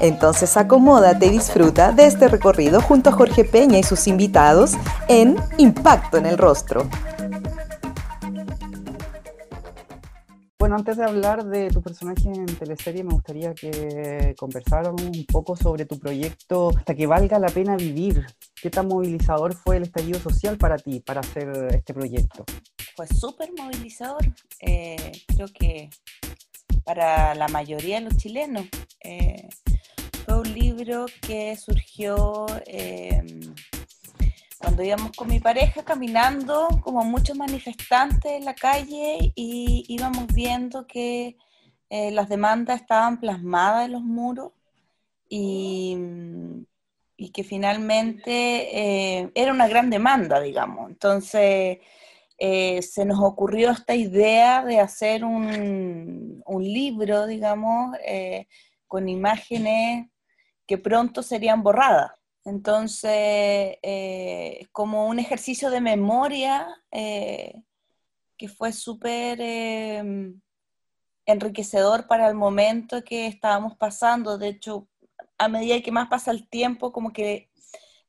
Entonces acomódate y disfruta de este recorrido junto a Jorge Peña y sus invitados en Impacto en el Rostro. Bueno, antes de hablar de tu personaje en teleserie, me gustaría que conversáramos un poco sobre tu proyecto Hasta que valga la pena vivir. ¿Qué tan movilizador fue el estallido social para ti, para hacer este proyecto? Fue súper movilizador. Eh, creo que para la mayoría de los chilenos. Eh, fue un libro que surgió em, cuando íbamos con mi pareja caminando, como muchos manifestantes en la calle, y íbamos viendo que eh, las demandas estaban plasmadas en los muros y, que finalmente eh, era una gran demanda, digamos. Entonces eh, se nos ocurrió esta idea de hacer un, un libro, digamos, con imágenes que pronto serían borradas. Entonces, eh, como un ejercicio de memoria eh, que fue súper eh, enriquecedor para el momento que estábamos pasando. De hecho, a medida que más pasa el tiempo, como que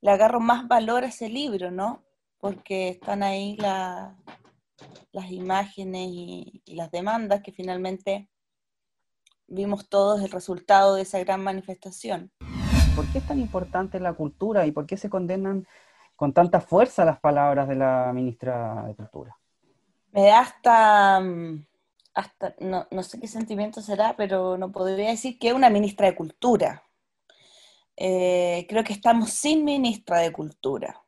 le agarro más valor a ese libro, ¿no? Porque están ahí las imágenes y las demandas que finalmente vimos todos el resultado de esa gran manifestación. ¿Por qué es tan importante la cultura y por qué se condenan con tanta fuerza las palabras de la ministra de Cultura? Me da hasta, mm, hasta no, sé qué sentimiento será, pero no podría decir que es una ministra de Cultura. Eh, creo que estamos sin ministra de Cultura.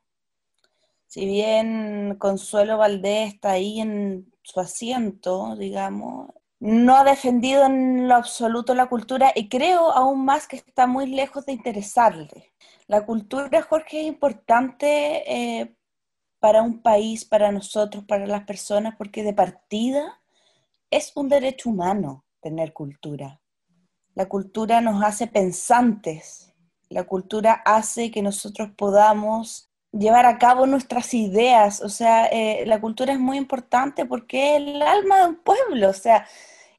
Si bien Consuelo Valdés está ahí en su asiento, digamos, no ha defendido en lo absoluto la cultura y creo aún más que está muy lejos de interesarle. La cultura, Jorge, es importante eh, para un país, para nosotros, para las personas, porque de partida es un derecho humano tener cultura. La cultura nos hace pensantes, la cultura hace que nosotros podamos llevar a cabo nuestras ideas, o sea, eh, la cultura es muy importante porque es el alma de un pueblo, o sea,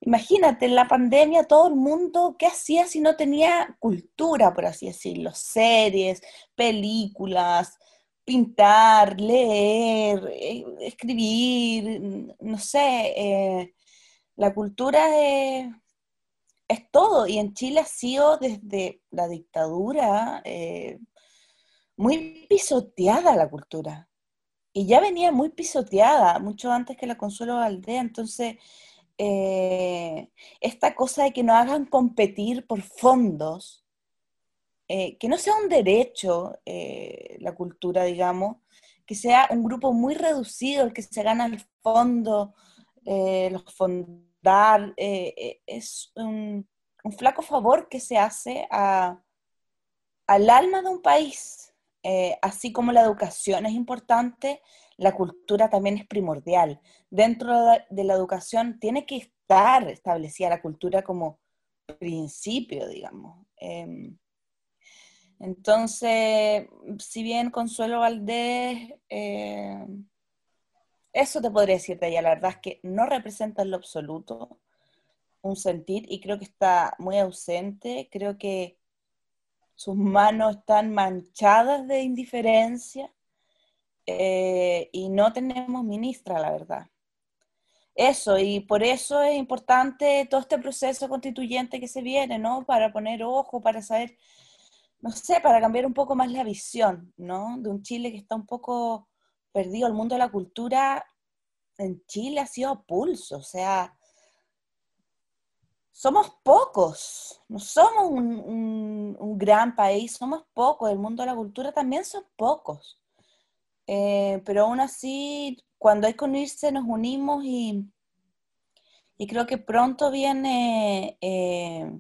Imagínate, en la pandemia todo el mundo, ¿qué hacía si no tenía cultura, por así decirlo? Series, películas, pintar, leer, eh, escribir, no sé. Eh, la cultura es, todo y en Chile ha sido desde la dictadura eh, muy pisoteada la cultura. Y ya venía muy pisoteada, mucho antes que la Consuelo Aldea, entonces eh, esta cosa de que nos hagan competir por fondos, eh, que no sea un derecho eh, la cultura, digamos, que sea un grupo muy reducido el que se gana el fondo, los fondar, es un, flaco favor que se hace a, al alma de un país. así como la educación es importante, la cultura también es primordial. Dentro de la educación tiene que estar establecida la cultura como principio, digamos. Em, entonces, si bien Consuelo Valdés, em, eso te podría decir de ella, la verdad es que no representa en lo absoluto un sentir y creo que está muy ausente, creo que sus manos están manchadas de indiferencia eh, y no tenemos ministra, la verdad. Eso, y por eso es importante todo este proceso constituyente que se viene, ¿no? Para poner ojo, para saber, no sé, para cambiar un poco más la visión, ¿no? De un Chile que está un poco perdido. El mundo de la cultura en Chile ha sido pulso, o sea, somos pocos, no somos un, un gran país, somos pocos, el mundo de la cultura también son pocos. Eh, pero aún así, cuando hay que unirse, nos unimos y, y creo que pronto viene eh,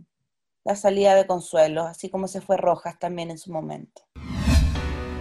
la salida de Consuelo, así como se fue Rojas también en su momento.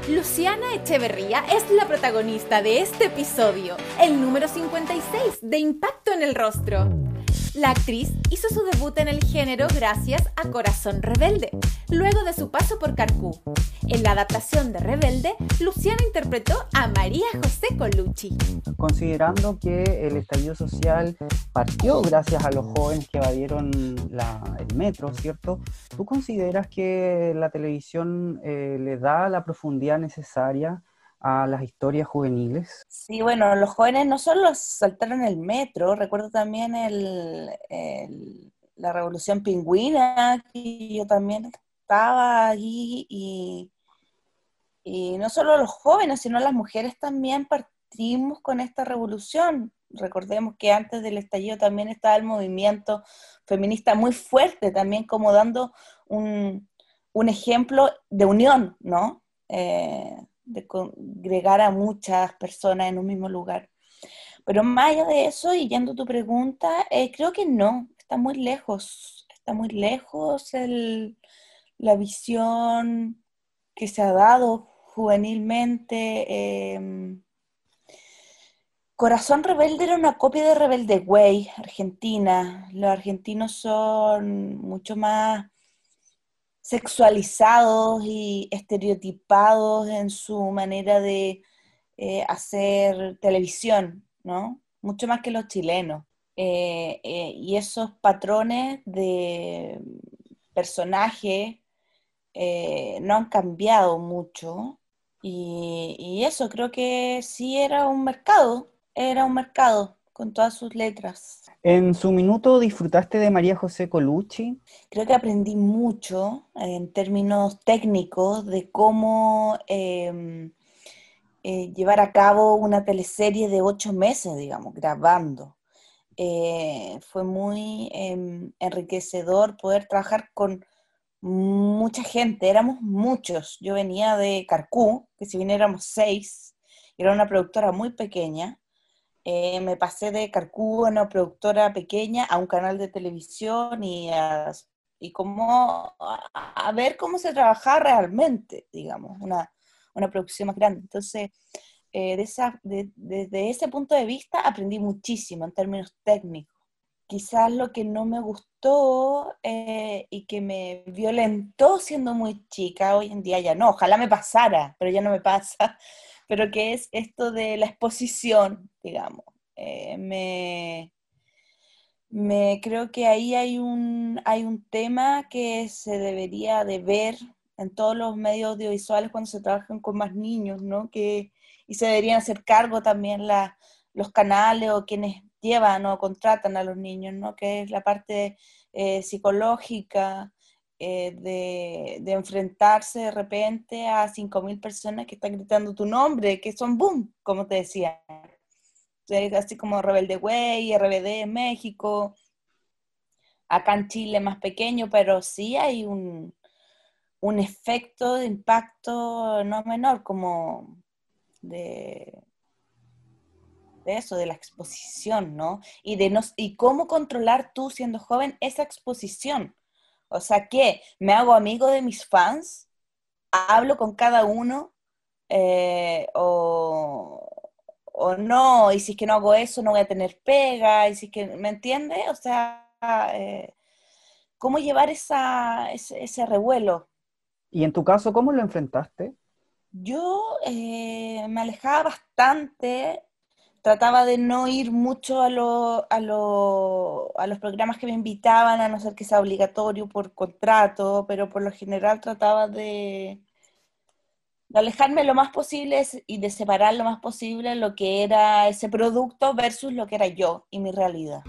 Luciana Echeverría es la protagonista de este episodio, el número 56 de Impacto en el Rostro. La actriz hizo su debut en el género gracias a Corazón Rebelde, luego de su paso por Carcú. En la adaptación de Rebelde, Luciana interpretó a María José Colucci. Considerando que el estallido social partió gracias a los jóvenes que evadieron el metro, ¿cierto? ¿Tú consideras que la televisión eh, le da la profundidad necesaria a las historias juveniles? Sí, bueno, los jóvenes no solo saltaron el metro, recuerdo también el, la revolución pingüina, que yo también estaba allí y, no solo los jóvenes, sino las mujeres también partimos con esta revolución. Recordemos que antes del estallido también estaba el movimiento feminista muy fuerte, también como dando un, un ejemplo de unión, ¿no? Eh, de congregar a muchas personas en un mismo lugar. Pero más allá de eso, y yendo a tu pregunta, eh, creo que no, está muy lejos, está muy lejos la visión que se ha dado juvenilmente. Em, Corazón Rebelde era una copia de Rebelde Way, Argentina. Los argentinos son mucho más sexualizados y estereotipados en su manera de eh, hacer televisión, ¿no? Mucho más que los chilenos. Eh, eh, y esos patrones de personaje no han cambiado mucho. Y, y eso creo que sí era un mercado, era un mercado con todas sus letras. En su minuto disfrutaste de María José Colucci. Creo que aprendí mucho en términos técnicos de cómo em, eh, llevar a cabo una teleserie de ocho meses, digamos, grabando. Eh, fue muy em, enriquecedor poder trabajar con mucha gente, éramos muchos. Yo venía de Carcú, que si bien éramos seis, era una productora muy pequeña, eh, me pasé de Carcú, una productora pequeña, a un canal de televisión y a, y como a, ver cómo se trabajaba realmente, digamos, una, una producción más grande. Entonces, eh, de esa, desde ese punto de vista aprendí muchísimo en términos técnicos. Quizás lo que no me gustó eh, y que me violentó siendo muy chica, hoy en día ya no, ojalá me pasara, pero ya no me pasa, pero que es esto de la exposición, digamos. Eh, me, creo que ahí hay un, hay un tema que se debería de ver en todos los medios audiovisuales cuando se trabajan con más niños, ¿no? Que, y se deberían hacer cargo también los canales o quienes llevan o contratan a los niños, ¿no? Que es la parte eh, psicológica, eh, de, enfrentarse de repente a 5.000 personas que están gritando tu nombre, que son boom, como te decía. Así como Rebelde Way, RBD México, acá en Chile más pequeño, pero sí hay un, un efecto de impacto no menor, como de, de eso, de la exposición, ¿no? Y, de y cómo controlar tú siendo joven esa exposición o sea, ¿qué? ¿Me hago amigo de mis fans? ¿Hablo con cada uno? Eh, o, no, y si es que no hago eso no voy a tener pega, y si es que, ¿me entiendes? O sea, eh, ¿cómo llevar esa, ese, revuelo? ¿Y en tu caso, cómo lo enfrentaste? Yo eh, me alejaba bastante trataba de no ir mucho a, a, los programas que me invitaban, a no ser que sea obligatorio por contrato, pero por lo general trataba de, alejarme lo más posible y de separar lo más posible lo que era ese producto versus lo que era yo y mi realidad.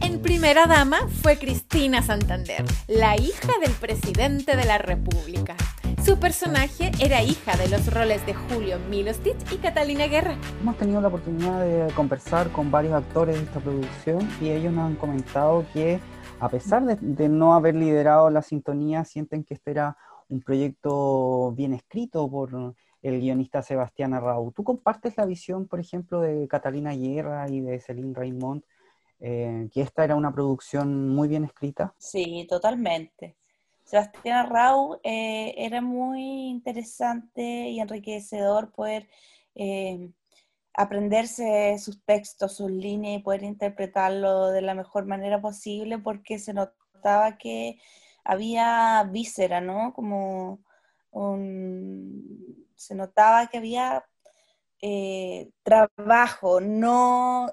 En primera dama fue Cristina Santander, la hija del presidente de la República. Su personaje era hija de los roles de Julio Milostich y Catalina Guerra. Hemos tenido la oportunidad de conversar con varios actores de esta producción y ellos nos han comentado que a pesar de, no haber liderado la sintonía, sienten que este era un proyecto bien escrito por el guionista Sebastián Arrau. ¿Tú compartes la visión, por ejemplo, de Catalina Guerra y de Celine Raymond, eh, que esta era una producción muy bien escrita? Sí, totalmente Sebastián Rau eh, era muy interesante y enriquecedor poder eh, aprenderse sus textos, sus líneas y poder interpretarlo de la mejor manera posible porque se notaba que había víscera, ¿no? Como se notaba que había eh, trabajo, no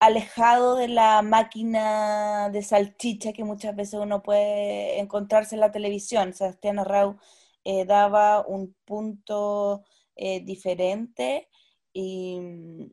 alejado de la máquina de salchicha que muchas veces uno puede encontrarse en la televisión. Sebastián Arrau eh, daba un punto eh, diferente y mm,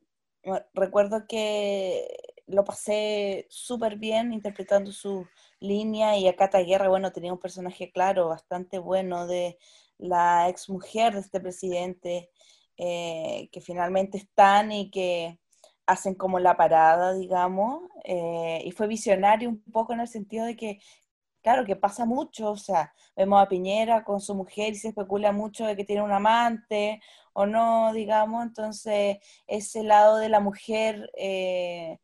recuerdo que lo pasé súper bien interpretando su línea y a Cata Guerra, bueno, tenía un personaje claro, bastante bueno de la ex mujer de este presidente eh, que finalmente están y que hacen como la parada, digamos, eh, y fue visionario un poco en el sentido de que, claro, que pasa mucho, o sea, vemos a Piñera con su mujer y se especula mucho de que tiene un amante o no, digamos, entonces ese lado de la mujer eh,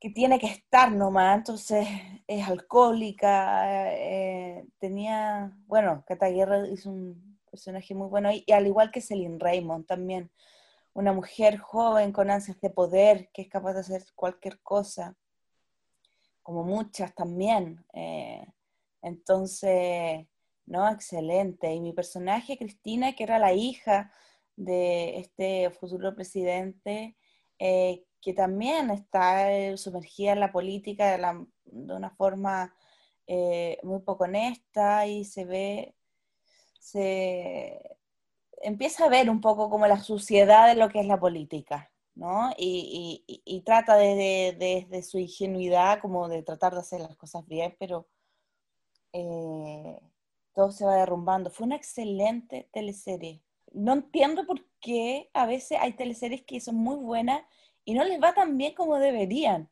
que tiene que estar nomás, entonces es alcohólica, eh, tenía, bueno, Cata Guerra hizo un personaje muy bueno, y, y al igual que Celine Raymond también, una mujer joven con ansias de poder, que es capaz de hacer cualquier cosa, como muchas también. Eh, entonces, no, excelente. Y mi personaje, Cristina, que era la hija de este futuro presidente, eh, que también está eh, sumergida en la política de, una forma muy poco honesta y se ve, se, empieza a ver un poco como la suciedad de lo que es la política, ¿no? Y, trata desde su ingenuidad como de tratar de hacer las cosas bien, pero eh, todo se va derrumbando. Fue una excelente teleserie. No entiendo por qué a veces hay teleseries que son muy buenas y no les va tan bien como deberían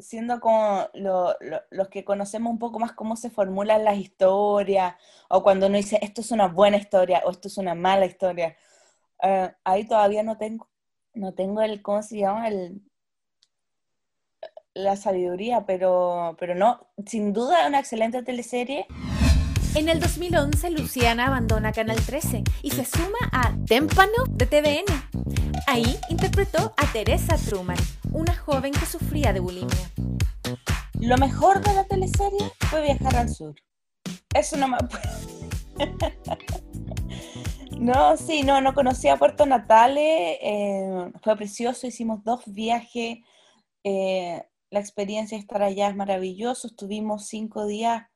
siendo como los que conocemos un poco más cómo se formulan las historias, o cuando uno dice esto es una buena historia o esto es una mala historia, eh, ahí todavía no tengo, no tengo el, ¿cómo se llama? El, la sabiduría, pero, pero no, sin duda una excelente teleserie. En el 2011, Luciana abandona Canal 13 y se suma a Témpano de TVN. Ahí interpretó a Teresa Truman, una joven que sufría de bulimia. Lo mejor de la teleserie fue viajar al sur. Eso no me... no, sí, no, no conocía Puerto Natales, eh, fue precioso, hicimos dos viajes, eh, la experiencia de estar allá es maravilloso, estuvimos cinco días,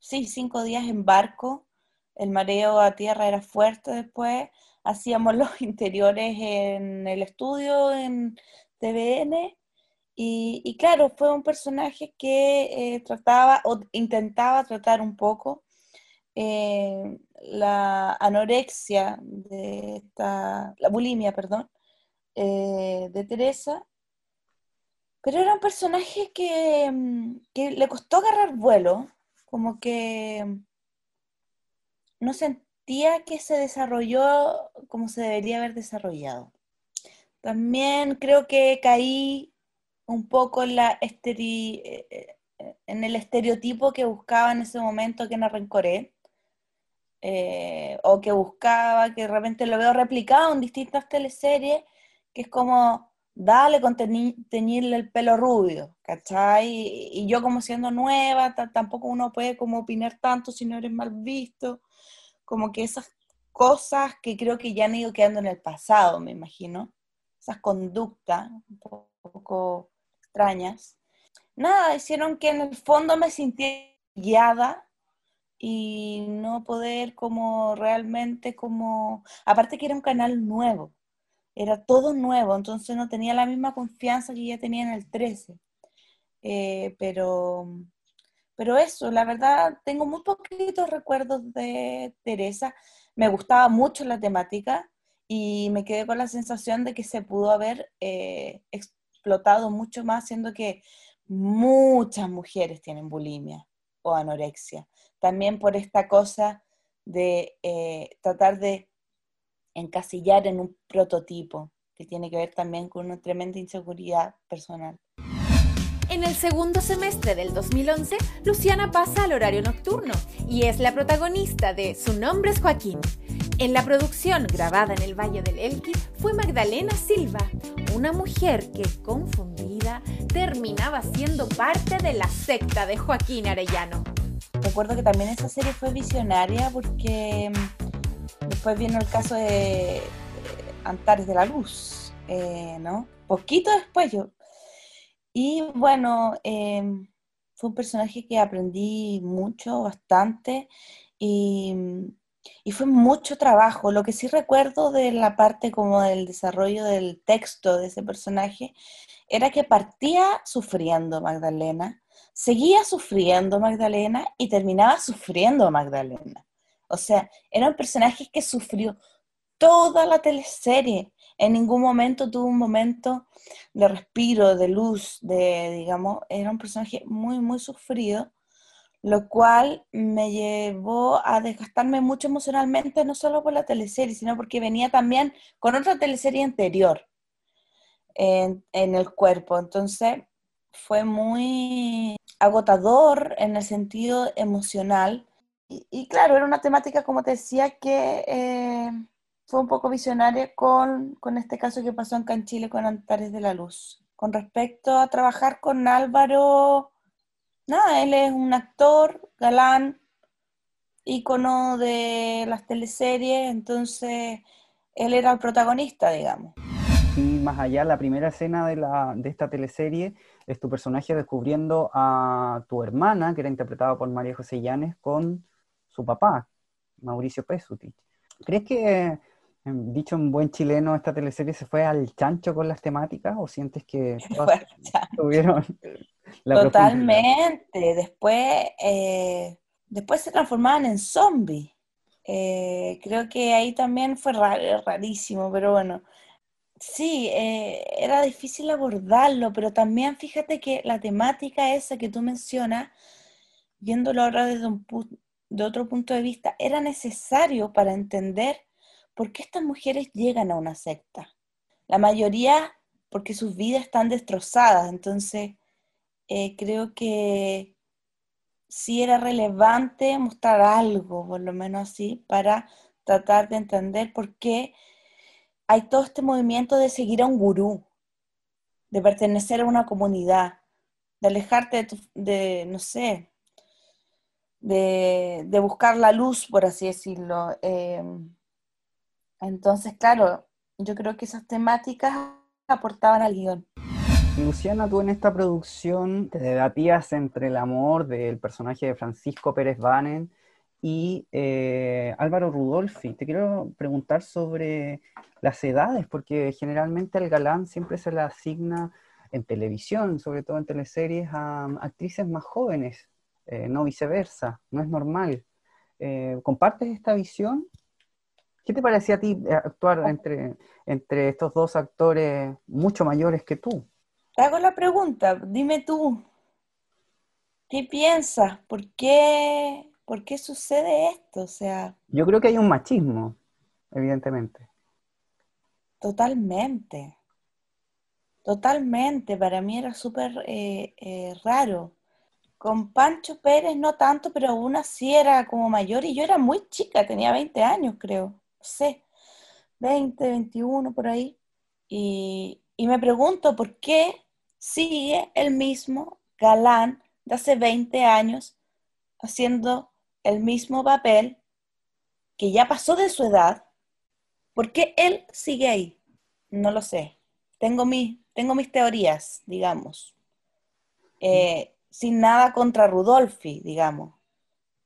sí, cinco días en barco, el mareo a tierra era fuerte después, hacíamos los interiores en el estudio, en TVN, y, claro, fue un personaje que eh, trataba o intentaba tratar un poco eh, la anorexia de esta, la bulimia, perdón, eh, de Teresa, pero era un personaje que, mm, que, le costó agarrar vuelo, como que no sentía que se desarrolló como se debería haber desarrollado. También creo que caí un poco en, la eh, eh, en el estereotipo que buscaba en ese momento que no rencoré, eh, o que buscaba, que de repente lo veo replicado en distintas teleseries, que es como, dale con teñirle el pelo rubio, ¿cachai? Y, yo como siendo nueva, tampoco uno puede como opinar tanto si no eres mal visto, como que esas cosas que creo que ya han ido quedando en el pasado, me imagino, esas conductas un poco extrañas, nada, hicieron que en el fondo me sintiera guiada y no poder como realmente como, aparte que era un canal nuevo, era todo nuevo, entonces no tenía la misma confianza que ya tenía en el 13. Eh, pero, pero eso, la verdad, tengo muy poquitos recuerdos de Teresa. Me gustaba mucho la temática y me quedé con la sensación de que se pudo haber eh, explotado mucho más, siendo que muchas mujeres tienen bulimia o anorexia. También por esta cosa de eh, tratar de encasillar en un prototipo, que tiene que ver también con una tremenda inseguridad personal. En el segundo semestre del 2011, Luciana pasa al horario nocturno y es la protagonista de Su nombre es Joaquín. En la producción grabada en el Valle del Elqui fue Magdalena Silva, una mujer que, confundida, terminaba siendo parte de la secta de Joaquín Arellano. Recuerdo que también esa serie fue visionaria porque mm, después vino el caso de eh, Antares de la Luz, eh, ¿no? Poquito después yo. Y bueno, em, fue un personaje que aprendí mucho, bastante, y, y fue mucho trabajo. Lo que sí recuerdo de la parte como del desarrollo del texto de ese personaje era que partía sufriendo Magdalena, seguía sufriendo Magdalena y terminaba sufriendo Magdalena. O sea, era un personaje que sufrió toda la teleserie. En ningún momento tuvo un momento de respiro, de luz, de, digamos, era un personaje muy, muy sufrido, lo cual me llevó a desgastarme mucho emocionalmente, no solo por la teleserie, sino porque venía también con otra teleserie anterior en, en el cuerpo. Entonces, fue muy agotador en el sentido emocional. Y, claro, era una temática, como te decía, que eh, fue un poco visionaria con, con, este caso que pasó en Chile con Antares de la Luz. Con respecto a trabajar con Álvaro, nada, él es un actor galán, ícono de las teleseries, entonces él era el protagonista, digamos. Y más allá, la primera escena de, la, de esta teleserie es tu personaje descubriendo a tu hermana, que era interpretada por María José Llanes, con su papá, Mauricio Pesuti. ¿Crees que, em, dicho en buen chileno, esta teleserie se fue al chancho con las temáticas o sientes que tuvieron la Totalmente. Después, eh, después se transformaban en zombies. Eh, creo que ahí también fue rarísimo, pero bueno, Sí, eh, era difícil abordarlo, pero también fíjate que la temática esa que tú mencionas, viéndolo ahora desde un de otro punto de vista, era necesario para entender por qué estas mujeres llegan a una secta. La mayoría porque sus vidas están destrozadas, entonces eh, creo que sí era relevante mostrar algo, por lo menos así, para tratar de entender por qué hay todo este movimiento de seguir a un gurú, de pertenecer a una comunidad, de alejarte de, no sé, de, buscar la luz, por así decirlo. Em, entonces, claro, yo creo que esas temáticas aportaban al guion. Luciana, tú en esta producción te debatías entre el amor del personaje de Francisco Pérez Banen y eh, Álvaro Rudolfi. Te quiero preguntar sobre las edades, porque generalmente al galán siempre se le asigna en televisión, sobre todo en teleseries, a actrices más jóvenes, eh, no viceversa, no es normal. Eh, ¿Compartes esta visión? ¿Qué te parecía a ti actuar entre, entre estos dos actores mucho mayores que tú? Te hago la pregunta, dime tú, ¿qué piensas? ¿Por qué ¿por qué sucede esto? O sea... Yo creo que hay un machismo, evidentemente. Totalmente. Totalmente. Para mí era súper eh, eh, raro. Con Pancho Pérez no tanto, pero aún así era como mayor y yo era muy chica, tenía 20 años creo, no sé, 20, 21 por ahí. Y, y me pregunto por qué sigue el mismo galán de hace 20 años haciendo el mismo papel, que ya pasó de su edad, ¿por qué él sigue ahí? No lo sé. Tengo, mi, tengo mis teorías, digamos. Eh, sin nada contra Rudolfi, digamos.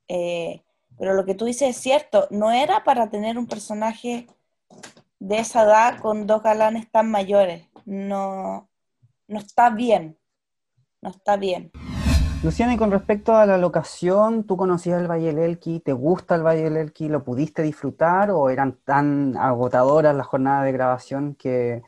Eh, pero lo que tú dices es cierto, no era para tener un personaje de esa edad con dos galanes tan mayores. No, no está bien. No está bien. Luciana, y con respecto a la locación, ¿tú conocías el Valle del Elqui? ¿Te gusta el Valle del Elqui? ¿Lo pudiste disfrutar o eran tan agotadoras las jornadas de grabación que,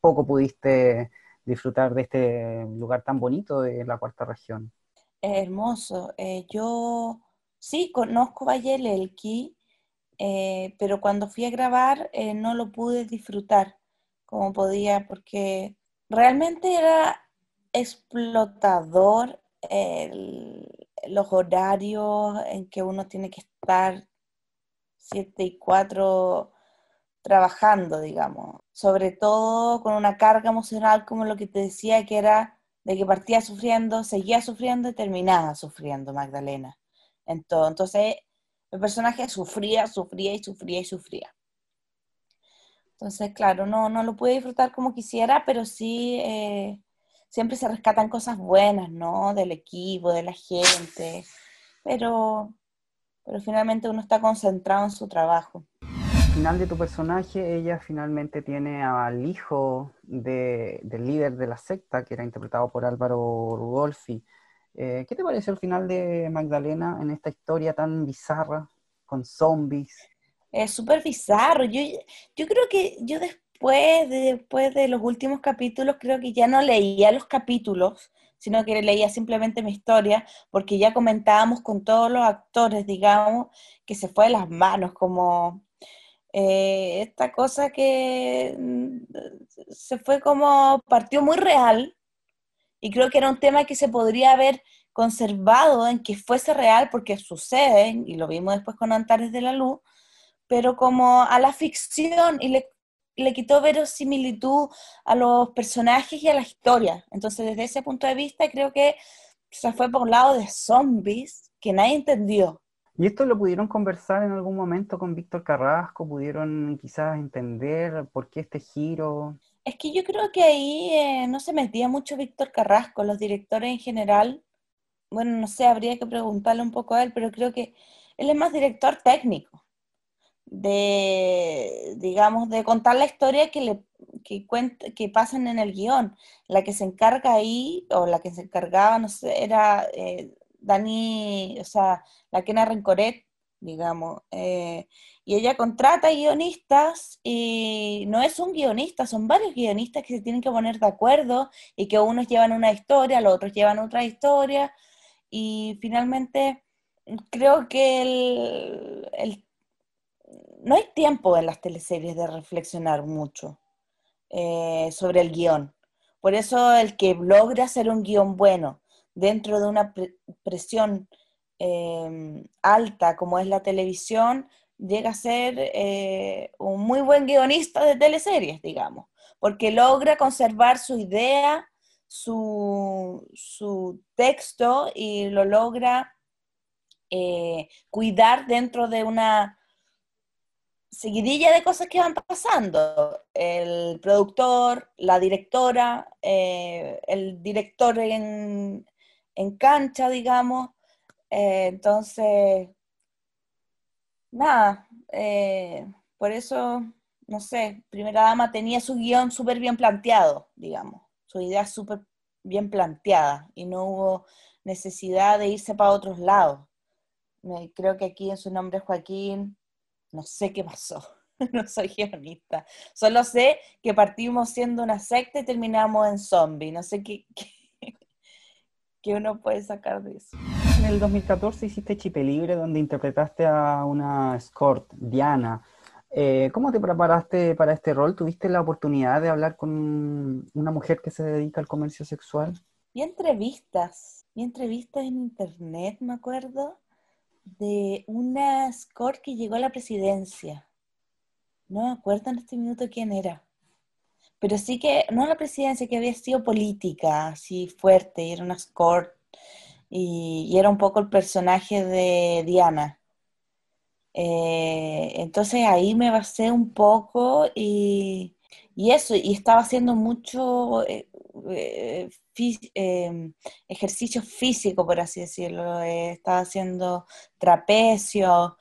poco pudiste disfrutar de este lugar tan bonito de la cuarta región? Hermoso. Eh, yo sí conozco Valle Elqui, eh, pero cuando fui a grabar eh, no lo pude disfrutar como podía porque realmente era explotador los horarios en que uno tiene que estar 7 y 4 trabajando, digamos. Sobre todo con una carga emocional como lo que te decía que era de que partía sufriendo, seguía sufriendo y terminaba sufriendo Magdalena. Entonces, el personaje sufría, sufría y sufría y sufría. Entonces, claro, no, no lo pude disfrutar como quisiera, pero sí eh, siempre se rescatan cosas buenas, ¿no? Del equipo, de la gente, pero, pero finalmente uno está concentrado en su trabajo. Al final de tu personaje, ella finalmente tiene al hijo del líder de la secta, que era interpretado por Álvaro Rudolfi. Eh, ¿Qué te pareció el final de Magdalena en esta historia tan bizarra, con zombies? Es súper bizarro. Yo, yo creo que yo después de, después de los últimos capítulos, creo que ya no leía los capítulos, sino que leía simplemente mi historia, porque ya comentábamos con todos los actores, digamos, que se fue de las manos, como eh, esta cosa que mm, se fue como, partió muy real, y creo que era un tema que se podría haber conservado en que fuese real, porque sucede, y lo vimos después con Antares de la Luz, pero como a la ficción y le, le quitó verosimilitud a los personajes y a la historia. Entonces, desde ese punto de vista, creo que se fue por un lado de zombies que nadie entendió. ¿Y esto lo pudieron conversar en algún momento con Víctor Carrasco? ¿Pudieron quizás entender por qué este giro? Es que yo creo que ahí eh, no se metía mucho Víctor Carrasco, los directores en general. Bueno, no sé, habría que preguntarle un poco a él, pero creo que él es más director técnico de, digamos, de contar la historia que, le, que, que pasan en el guion. La que se encarga ahí, o la que se encargaba, no sé, era eh, Dani, o sea, la Kena Rencoret, digamos. Eh, y ella contrata guionistas y no es un guionista, son varios guionistas que se tienen que poner de acuerdo y que unos llevan una historia, los otros llevan otra historia. Y finalmente creo que el no hay tiempo en las teleseries de reflexionar mucho eh, sobre el guion. Por eso el que logra hacer un guion bueno dentro de una presión em, alta como es la televisión, llega a ser eh, un muy buen guionista de teleseries, digamos, porque logra conservar su idea, su, su texto y lo logra eh, cuidar dentro de una seguidilla de cosas que van pasando. El productor, la directora, eh, el director en, cancha, digamos. Eh, entonces, nada, eh, por eso, no sé, Primera Dama tenía su guion súper bien planteado, digamos, su idea súper bien planteada y no hubo necesidad de irse para otros lados. Creo que aquí en su nombre Joaquín no sé qué pasó, no soy guionista. Solo sé que partimos siendo una secta y terminamos en zombie. No sé qué, uno puede sacar de eso. En el 2014 hiciste Chipe Libre, donde interpretaste a una escort, Diana. Eh, ¿Cómo te preparaste para este rol? ¿Tuviste la oportunidad de hablar con una mujer que se dedica al comercio sexual? Vi entrevistas, vi entrevistas en internet, me acuerdo, de una score que llegó a la presidencia. No me acuerdo en este minuto quién era. Pero sí que, no la presidencia, que había sido política, así fuerte, era una score y, era un poco el personaje de Diana. Eh, entonces ahí me basé un poco y, eso, y estaba haciendo mucho eh, eh, eh, ejercicio físico, por así decirlo. Eh, estaba haciendo trapecio,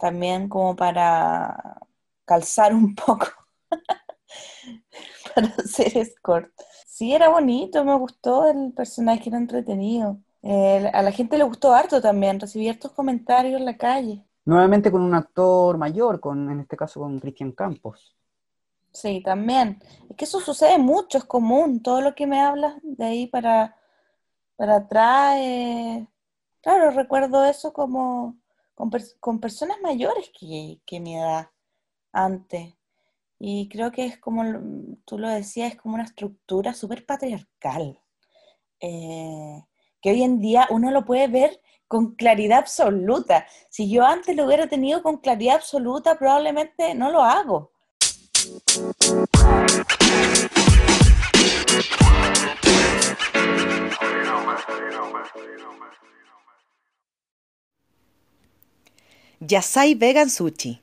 también como para calzar un poco, para hacer escort. Sí, era bonito, me gustó, el personaje era entretenido. a la gente le gustó harto también, recibí hartos comentarios en la calle. Nuevamente con un actor mayor, con, en este caso con Cristian Campos. Sí, también. Es que eso sucede mucho, es común. Todo lo que me hablas de ahí para, para atrás, eh, claro, recuerdo eso como con, personas mayores que, que mi edad antes. Y creo que es como, tú lo decías, es como una estructura súper patriarcal, eh, que hoy en día uno lo puede ver con claridad absoluta. Si yo antes lo hubiera tenido con claridad absoluta, probablemente no lo hago. Yasai Vegan Sushi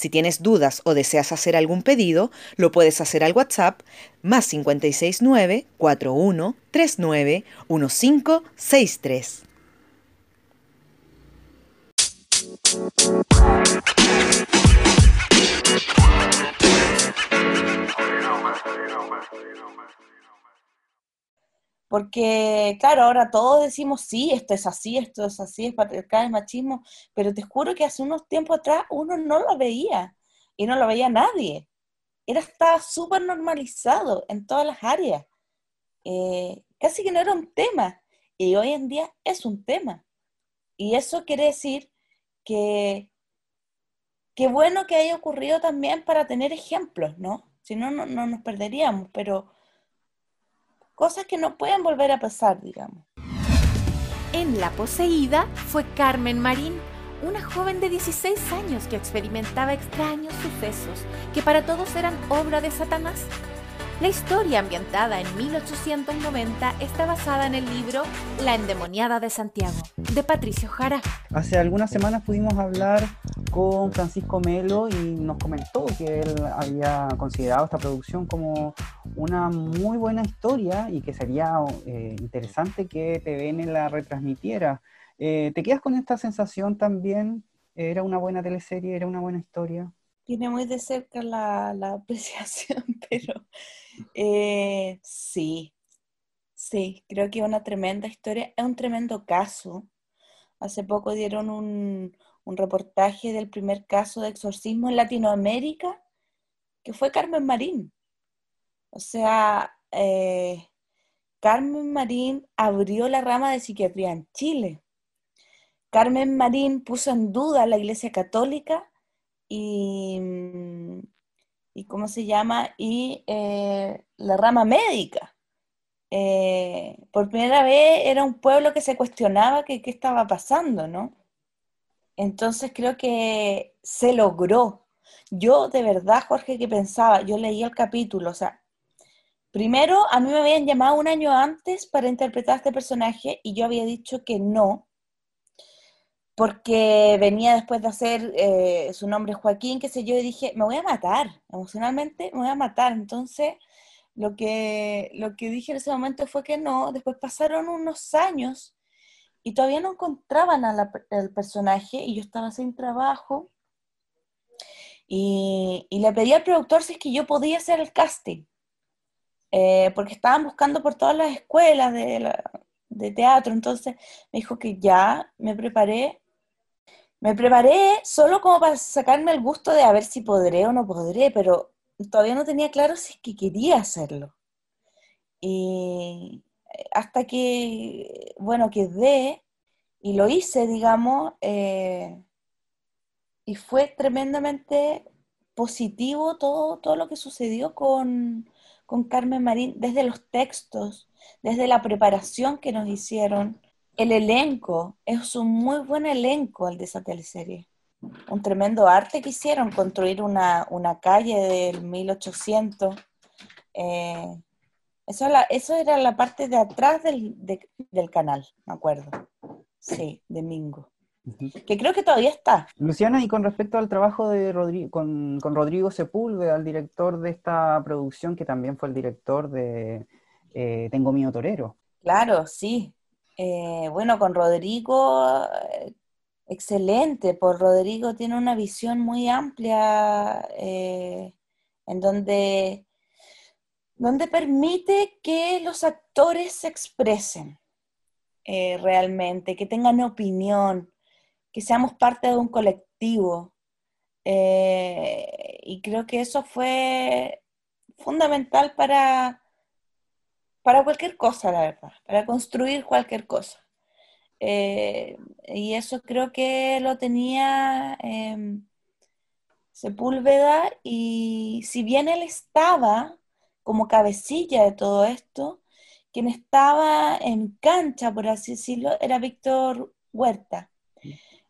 Si tienes dudas o deseas hacer algún pedido, lo puedes hacer al WhatsApp más 569 41 39 1563. Porque, claro, ahora todos decimos, sí, esto es así, esto es así, es patriarcal, es machismo, pero te juro que hace unos tiempos atrás uno no lo veía y no lo veía nadie. Era, estaba súper normalizado en todas las áreas. Eh, casi que no era un tema. Y hoy en día es un tema. Y eso quiere decir que qué bueno que haya ocurrido también para tener ejemplos, ¿no? Si no, no, no nos perderíamos, pero cosas que no pueden volver a pasar, digamos. En La Poseída fue Carmen Marín, una joven de 16 años que experimentaba extraños sucesos que para todos eran obra de Satanás. La historia ambientada en 1890 está basada en el libro La endemoniada de Santiago, de Patricio Jara. Hace algunas semanas pudimos hablar con Francisco Melo y nos comentó que él había considerado esta producción como una muy buena historia y que sería eh, interesante que TVN la retransmitiera. Eh, ¿Te quedas con esta sensación también? ¿Era una buena teleserie? ¿Era una buena historia? Tiene muy de cerca la, la apreciación, pero eh, sí, sí, creo que es una tremenda historia, es un tremendo caso. Hace poco dieron un, reportaje del primer caso de exorcismo en Latinoamérica, que fue Carmen Marín. O sea, eh, Carmen Marín abrió la rama de psiquiatría en Chile. Carmen Marín puso en duda la Iglesia Católica y, y ¿cómo se llama? Y eh, la rama médica. Eh, por primera vez era un pueblo que se cuestionaba qué estaba pasando, ¿no? Entonces creo que se logró. Yo de verdad, Jorge, que pensaba, yo leí el capítulo, o sea, primero a mí me habían llamado un año antes para interpretar a este personaje y yo había dicho que no, porque venía después de hacer eh, su nombre Joaquín, qué sé yo, y dije, me voy a matar, emocionalmente me voy a matar. Entonces, lo que, lo que dije en ese momento fue que no, después pasaron unos años y todavía no encontraban al personaje y yo estaba sin trabajo y, le pedí al productor si es que yo podía hacer el casting, eh, porque estaban buscando por todas las escuelas de, de teatro, entonces me dijo que ya me preparé me preparé solo como para sacarme el gusto de a ver si podré o no podré, pero todavía no tenía claro si es que quería hacerlo. Y hasta que, bueno, quedé y lo hice, digamos, eh, y fue tremendamente positivo todo, todo lo que sucedió con, con Carmen Marín, desde los textos, desde la preparación que nos hicieron, el elenco, es un muy buen elenco el de esa teleserie. Un tremendo arte que hicieron, construir una, calle del 1800. Eh, eso, eso, era la parte de atrás del, canal, me acuerdo. Sí, de Mingo. Que creo que todavía está. Luciana, y con respecto al trabajo de Rodrigo, con, Rodrigo Sepúlveda, el director de esta producción, que también fue el director de eh, Tengo Mío Torero. Claro, sí. Eh, bueno, con Rodrigo, eh, excelente, por Rodrigo tiene una visión muy amplia eh, en donde, donde permite que los actores se expresen. realmente, que tengan opinión, que seamos parte de un colectivo. Y creo que eso fue fundamental para, para cualquier cosa, la verdad, para construir cualquier cosa. Eh, y eso creo que lo tenía em, Sepúlveda y si bien él estaba como cabecilla de todo esto, quien estaba en cancha, por así decirlo, era Víctor Huerta.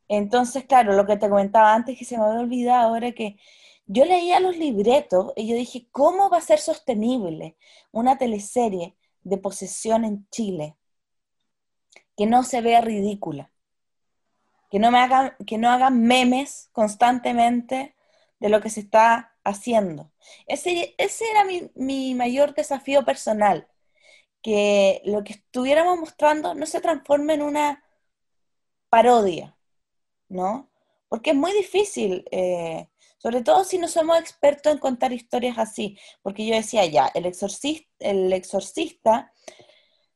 Entonces, claro, lo que te comentaba antes que se me había olvidado era que yo leía los libretos y yo dije, ¿cómo va a ser sostenible una teleserie de posesión en Chile? que no se vea ridícula, que no, me hagan, que no memes constantemente de lo que se está haciendo. Ese, ese era mi, mi mayor desafío personal, que lo que estuviéramos mostrando no se transforme en una parodia, ¿no? Porque es muy difícil, eh, sobre todo si no somos expertos en contar historias así, porque yo decía ya, el exorcista, el exorcista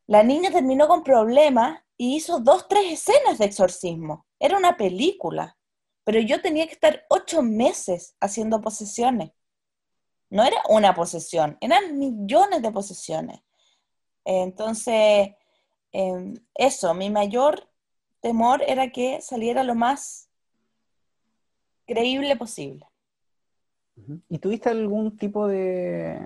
la niña terminó con problemas y hizo dos, tres escenas de exorcismo. Era una película, pero yo tenía que estar ocho meses haciendo posesiones. No era una posesión, eran millones de posesiones. Entonces, em, eso, mi mayor temor era que saliera lo más creíble posible. ¿Y tuviste algún tipo de,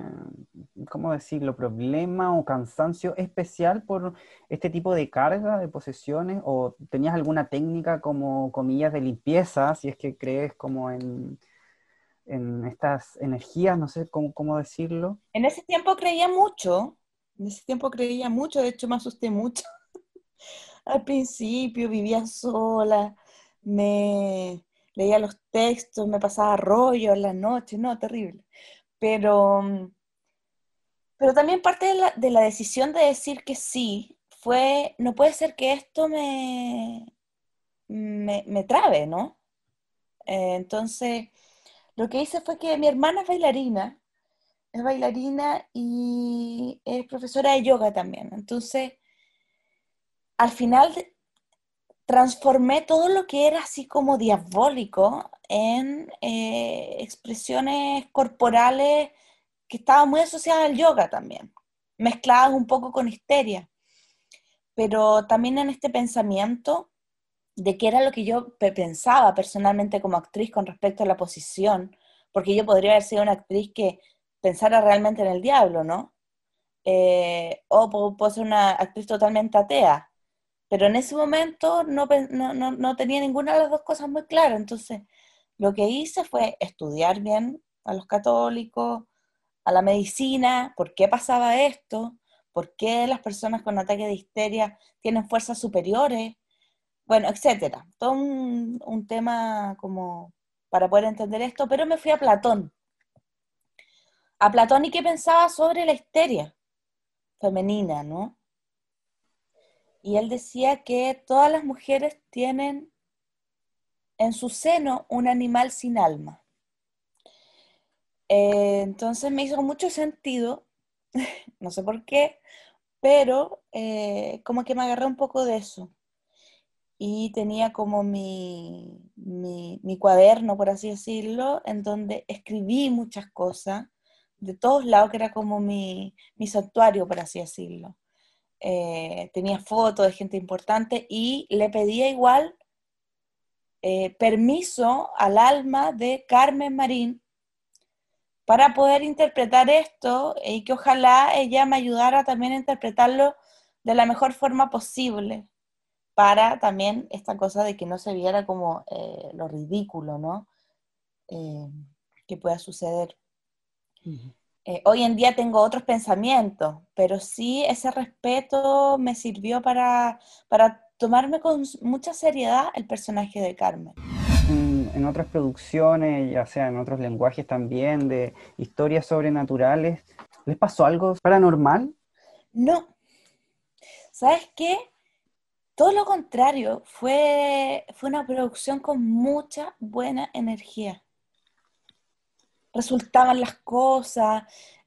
¿cómo decirlo?, problema o cansancio especial por este tipo de carga de posesiones? ¿O tenías alguna técnica como comillas de limpieza, si es que crees como en, en estas energías, no sé cómo, cómo decirlo? En ese tiempo creía mucho, en ese tiempo creía mucho, de hecho me asusté mucho. Al principio vivía sola, me leía los textos, me pasaba rollo en la noche, no, terrible. Pero, mm, pero también parte de la, decisión de decir que sí fue, no puede ser que esto me, me, trabe, ¿no? Eh, entonces, lo que hice fue que mi hermana es bailarina, es bailarina y es profesora de yoga también. Entonces, al final transformé todo lo que era así como diabólico en eh, expresiones corporales que estaban muy asociadas al yoga también, mezcladas un poco con histeria, pero también en este pensamiento de qué era lo que yo pensaba personalmente como actriz con respecto a la posición, porque yo podría haber sido una actriz que pensara realmente en el diablo, ¿no? Eh, o puedo ser una actriz totalmente atea, pero en ese momento no, no, tenía ninguna de las dos cosas muy claras. Entonces, lo que hice fue estudiar bien a los católicos, a la medicina, por qué pasaba esto, por qué las personas con ataque de histeria tienen fuerzas superiores, bueno, etcétera. Todo un, un tema como para poder entender esto, pero me fui a Platón. A Platón y qué pensaba sobre la histeria femenina, ¿no? Y él decía que todas las mujeres tienen en su seno un animal sin alma. Eh, entonces me hizo mucho sentido, no sé por qué, pero eh, como que me agarré un poco de eso. Y tenía como mi, mi, cuaderno, por así decirlo, en donde escribí muchas cosas de todos lados, que era como mi, mi santuario, por así decirlo. Eh, tenía fotos de gente importante y le pedía igual eh, permiso al alma de Carmen Marín para poder interpretar esto y que ojalá ella me ayudara también a interpretarlo de la mejor forma posible para también esta cosa de que no se viera como eh, lo ridículo, ¿no? que pueda suceder. Eh, hoy en día tengo otros pensamientos, pero sí ese respeto me sirvió para, tomarme con mucha seriedad el personaje de Carmen. En, otras producciones, ya sea en otros lenguajes también, de historias sobrenaturales, ¿les pasó algo paranormal? No. ¿Sabes qué? Todo lo contrario, fue, fue una producción con mucha buena energía resultaban las cosas.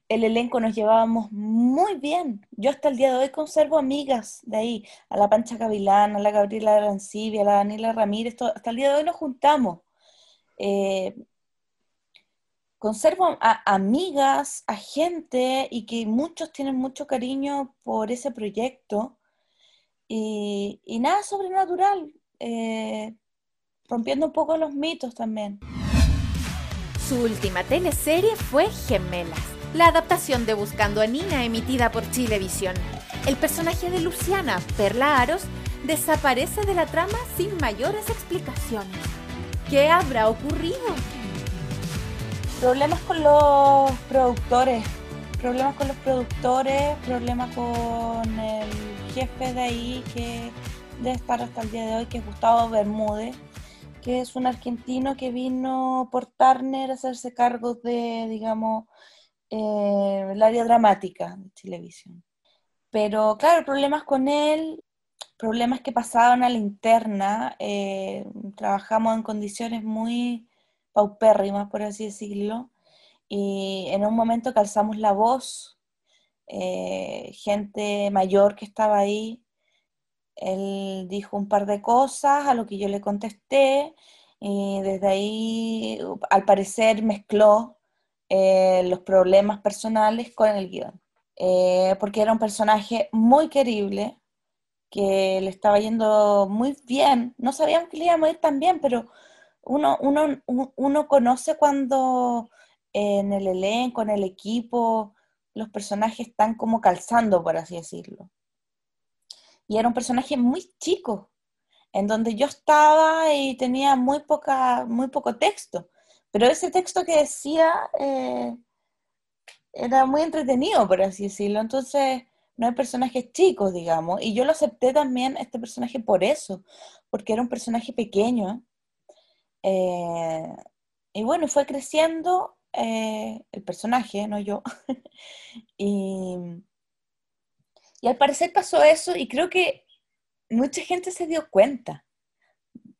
el elenco nos llevábamos muy bien. Yo hasta el día de hoy conservo amigas de ahí, a la Pancha Gavilán, a la Gabriela Arancibia, a la Daniela Ramírez, hasta el día de hoy nos juntamos. Eh, conservo a, amigas, a gente y que muchos tienen mucho cariño por ese proyecto. Y, nada sobrenatural, eh, rompiendo un poco los mitos también. Su última teleserie fue Gemelas, la adaptación de Buscando a Nina emitida por Chilevisión. El personaje de Luciana, Perla Aros, desaparece de la trama sin mayores explicaciones. ¿Qué habrá ocurrido? Problemas con los productores, problemas con los productores, problemas con el jefe de ahí que debe estar hasta el día de hoy, que es Gustavo Bermúdez, que es un argentino que vino por Turner a hacerse cargo de, digamos, eh, el área dramática de televisión. Pero claro, problemas con él, problemas que pasaban a la interna, eh, trabajamos en condiciones muy paupérrimas, por así decirlo, y en un momento calzamos la voz, eh, gente mayor que estaba ahí, él dijo un par de cosas a lo que yo le contesté, y desde ahí, al parecer, mezcló eh, los problemas personales con el guion, eh, porque era un personaje muy querible, que le estaba yendo muy bien, no sabíamos que le iba a ir tan bien, pero uno, uno, conoce cuando en el elenco, en el equipo, los personajes están como calzando, por así decirlo. Y era un personaje muy chico, en donde yo estaba y tenía muy, poca, muy poco texto. Pero ese texto que decía eh, era muy entretenido, por así decirlo. Entonces, no hay personajes chicos, digamos. Y yo lo acepté también, este personaje, por eso, porque era un personaje pequeño eh, y bueno, fue creciendo eh, el personaje, no yo. y, y al parecer pasó eso y creo que mucha gente se dio cuenta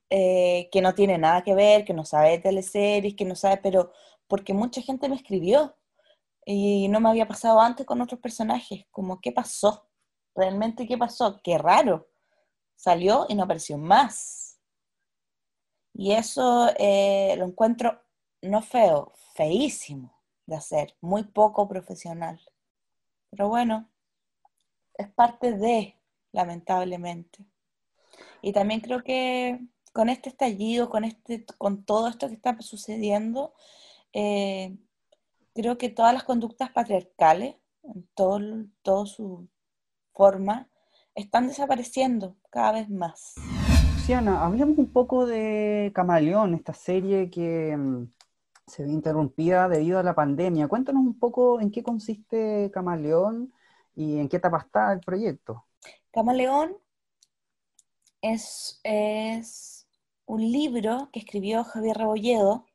eh, que no tiene nada que ver, que no sabe teleseries, que no sabe, pero porque mucha gente me escribió y no me había pasado antes con otros personajes, como qué pasó, realmente qué pasó, qué raro, salió y no apareció más. Y eso eh, lo encuentro no feo, feísimo de hacer, muy poco profesional. Pero bueno, es parte de, lamentablemente. Y también creo que con este estallido, con, este, con todo esto que está sucediendo, eh, creo que todas las conductas patriarcales, en todo, toda su forma, están desapareciendo cada vez más. Luciana, hablemos un poco de Camaleón, esta serie que mm, se ve interrumpida debido a la pandemia. Cuéntanos un poco en qué consiste Camaleón y en qué etapa está el proyecto. Camaleón es, un libro que escribió Javier Rebolledo,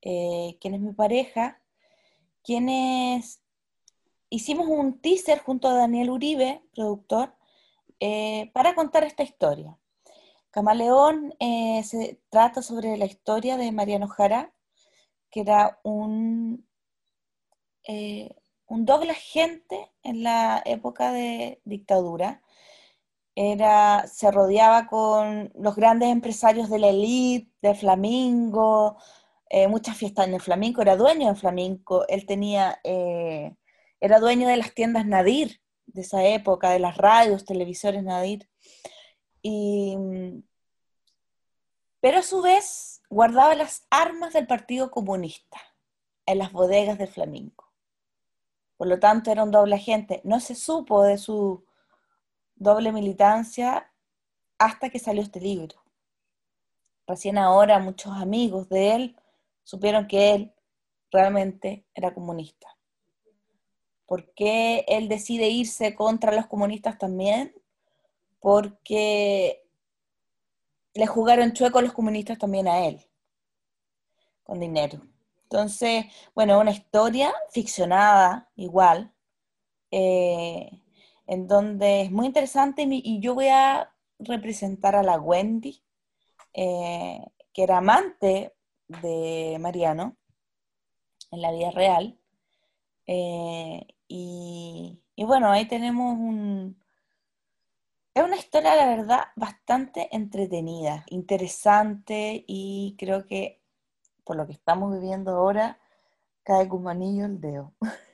eh, quien es mi pareja, quienes hicimos un teaser junto a Daniel Uribe, productor, eh, para contar esta historia. Camaleón eh, se trata sobre la historia de Mariano Jara, que era un, eh, un doble agente en la época de dictadura. Era, se rodeaba con los grandes empresarios de la elite, de Flamingo, eh, muchas fiestas en el Flamenco, era dueño del Flamenco, él tenía, era dueño de las tiendas Nadir de esa época, de las radios, televisores Nadir. Y, pero a su vez guardaba las armas del Partido Comunista en las bodegas del Flamenco. Por lo tanto, era un doble agente. No se supo de su doble militancia hasta que salió este libro. Recién ahora muchos amigos de él supieron que él realmente era comunista. ¿Por qué él decide irse contra los comunistas también? Porque le jugaron chueco los comunistas también a él, con dinero. Entonces, bueno, una historia ficcionada igual, eh, en donde es muy interesante y yo voy a representar a la Wendy, eh, que era amante de Mariano en la vida real. Eh, y, y, bueno, ahí tenemos un... Es una historia, la verdad, bastante entretenida, interesante y creo que por lo que estamos viviendo ahora, cae como anillo el dedo.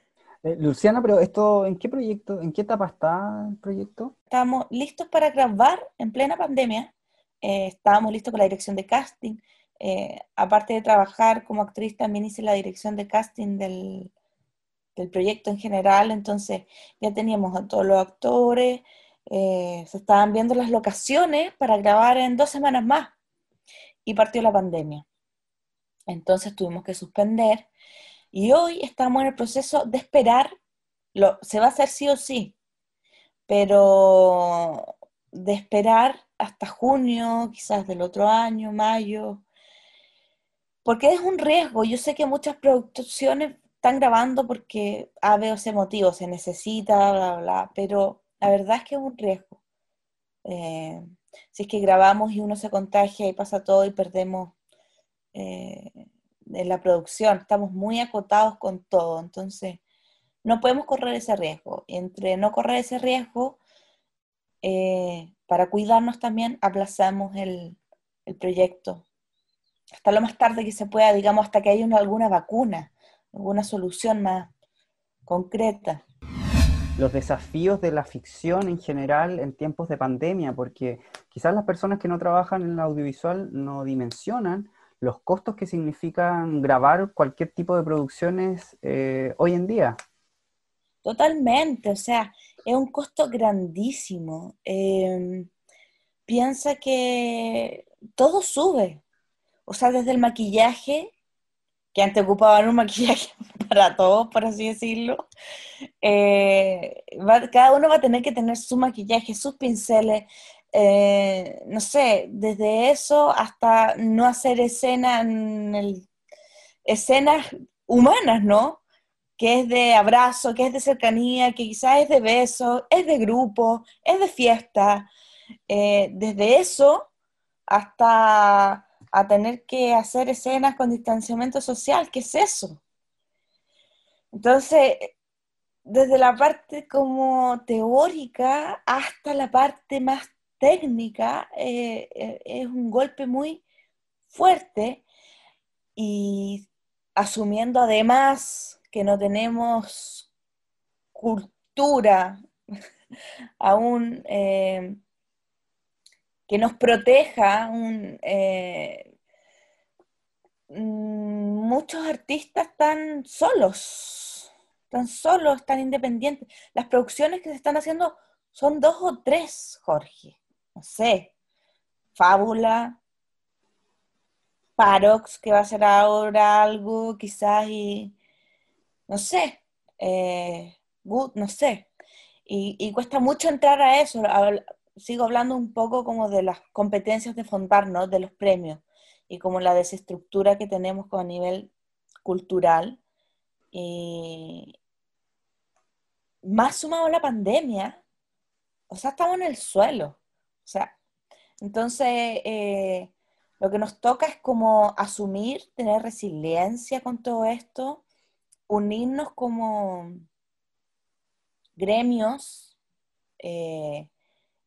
Eh, Luciana, pero esto, ¿en qué proyecto, en qué etapa está el proyecto? Estamos listos para grabar en plena pandemia. Eh, estábamos listos con la dirección de casting. Eh, aparte de trabajar como actriz, también hice la dirección de casting del, del proyecto en general. Entonces ya teníamos a todos los actores. se estaban viendo las locaciones para grabar en dos semanas más. Y partió la pandemia. Entonces tuvimos que suspender. Y hoy estamos en el proceso de esperar, lo, se va a hacer sí o sí, pero de esperar hasta junio, quizás del otro año, mayo, porque es un riesgo. Yo sé que muchas producciones están grabando porque A, B o C motivo, se necesita, bla, bla, pero la verdad es que es un riesgo. Eh, si es que grabamos y uno se contagia y pasa todo y perdemos eh, en la producción, estamos muy acotados con todo, entonces no podemos correr ese riesgo. Entre no correr ese riesgo, eh, para cuidarnos también, aplazamos el, el, proyecto hasta lo más tarde que se pueda, digamos, hasta que haya una, alguna vacuna, alguna solución más concreta. Los desafíos de la ficción en general en tiempos de pandemia, porque quizás las personas que no trabajan en el audiovisual no dimensionan los costos que significan grabar cualquier tipo de producciones eh, hoy en día. Totalmente, o sea, es un costo grandísimo. Em, piensa que todo sube, o sea, desde el maquillaje, que antes ocupaban un maquillaje para todos, por así decirlo, eh, cada uno va a tener que tener su maquillaje, sus pinceles, eh, no sé, desde eso hasta no hacer escenas, escenas humanas, ¿no? Que es de abrazo, que es de cercanía, que quizás es de beso, es de grupo, es de fiesta. Eh, desde eso hasta a tener que hacer escenas con distanciamiento social, ¿qué es eso? Entonces, desde la parte como teórica hasta la parte más técnica eh, eh, es un golpe muy fuerte y asumiendo además que no tenemos cultura aún eh, que nos proteja, muchos artistas están solos, están solos, están independientes. Las producciones que se están haciendo son dos o tres, Jorge no sé, Fábula, Parox, que va a ser ahora algo quizás y, no sé, eh, no sé. Y, cuesta mucho entrar a eso. sigo hablando un poco como de las competencias de Fontar, ¿no? De los premios y como la desestructura que tenemos a nivel cultural. Y más sumado a la pandemia, o sea, estamos en el suelo. O sea, entonces eh, lo que nos toca es como asumir, tener resiliencia con todo esto, unirnos como gremios eh,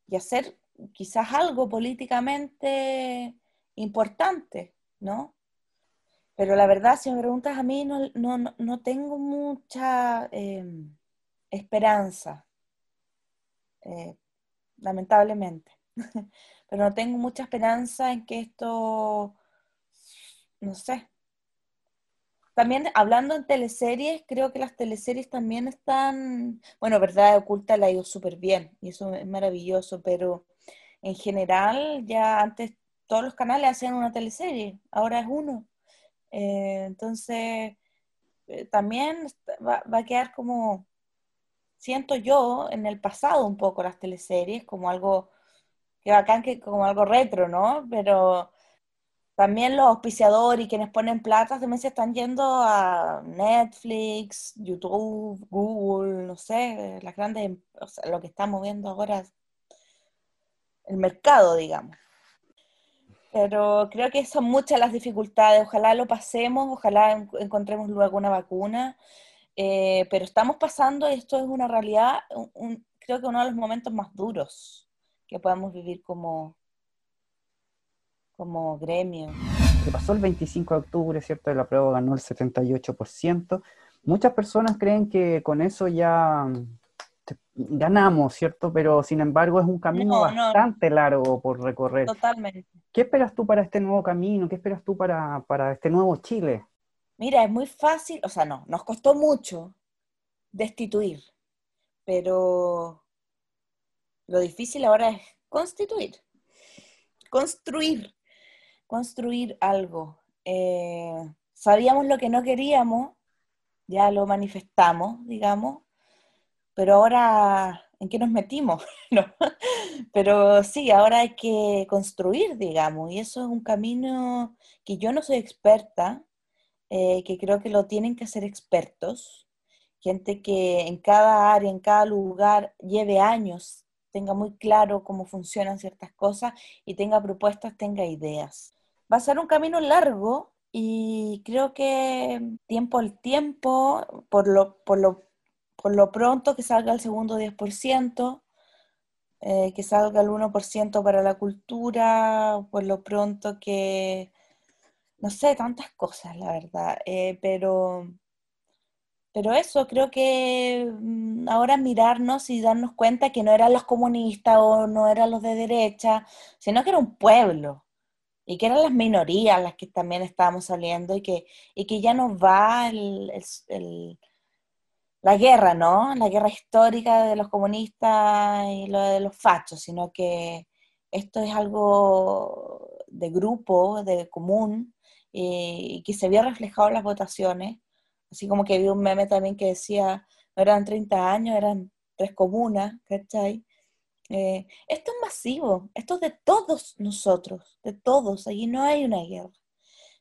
y hacer quizás algo políticamente importante, ¿no? Pero la verdad, si me preguntas a mí, no, tengo mucha eh, esperanza, lamentablemente. pero no tengo mucha esperanza en que esto, no sé. También hablando en teleseries, creo que las teleseries también están, bueno, Verdad Oculta la ha ido súper bien y eso es maravilloso, pero en general ya antes todos los canales hacían una teleserie, ahora es uno. Eh, entonces, eh, también va, va, a quedar como, siento yo, en el pasado un poco las teleseries, como algo Qué bacán que como algo retro, ¿no? Pero también los auspiciadores y quienes ponen plata también se están yendo a Netflix, YouTube, Google, no sé, las grandes, o sea, lo que estamos viendo ahora, el mercado, digamos. Pero creo que son muchas las dificultades, ojalá lo pasemos, ojalá encontremos luego una vacuna. Eh, pero estamos pasando, esto es una realidad, creo que uno de los momentos más duros que podemos vivir como, como gremio. Se pasó el 25 de octubre, ¿cierto? La prueba ganó el 78%. Muchas personas creen que con eso ya ganamos, ¿cierto? Pero sin embargo es un camino bastante largo por recorrer. Totalmente. ¿Qué esperas tú para este nuevo camino? ¿Qué esperas tú para, para este nuevo Chile? Mira, es muy fácil, o sea, no, nos costó mucho destituir, pero lo difícil ahora es constituir, construir, construir algo. Eh, sabíamos lo que no queríamos, ya lo manifestamos, digamos, pero ahora, ¿en qué nos metimos? no. Pero sí, ahora hay que construir, digamos, y eso es un camino que yo no soy experta, eh, que creo que lo tienen que hacer expertos, gente que en cada área, en cada lugar lleve años, tenga muy claro cómo funcionan ciertas cosas y tenga propuestas, tenga ideas. Va a ser un camino largo y creo que tiempo al tiempo, por lo, por lo, por lo pronto que salga el segundo 10%, eh, que salga el 1% para la cultura, por lo pronto que no sé, tantas cosas, la verdad, eh, pero, pero eso, creo que mm, ahora mirarnos y darnos cuenta que no eran los comunistas o no eran los de derecha, sino que era un pueblo y que eran las minorías las que también estábamos saliendo y que, y que ya no va la guerra, ¿no? La guerra histórica de los comunistas y lo de los fachos, sino que esto es algo de grupo, de común, eh, y que se había reflejado en las votaciones, así como que vi un meme también que decía, no eran 30 años, eran tres comunas, ¿cachai? Eh, esto es masivo, esto es de todos nosotros, de todos, allí no hay una guerra.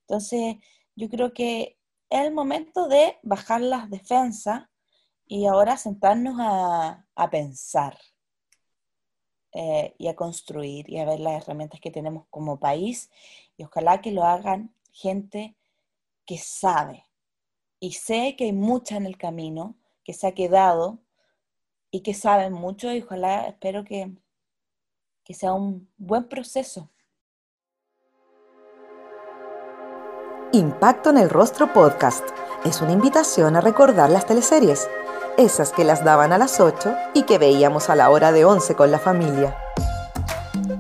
Entonces, yo creo que es el momento de bajar las defensas y ahora sentarnos a, pensar eh, y a construir y a ver las herramientas que tenemos como país y ojalá que lo hagan gente que sabe. Y sé que hay mucha en el camino, que se ha quedado y que saben mucho y ojalá espero que, que sea un buen proceso. Impacto en el Rostro Podcast es una invitación a recordar las teleseries, esas que las daban a las 8 y que veíamos a la hora de 11 con la familia.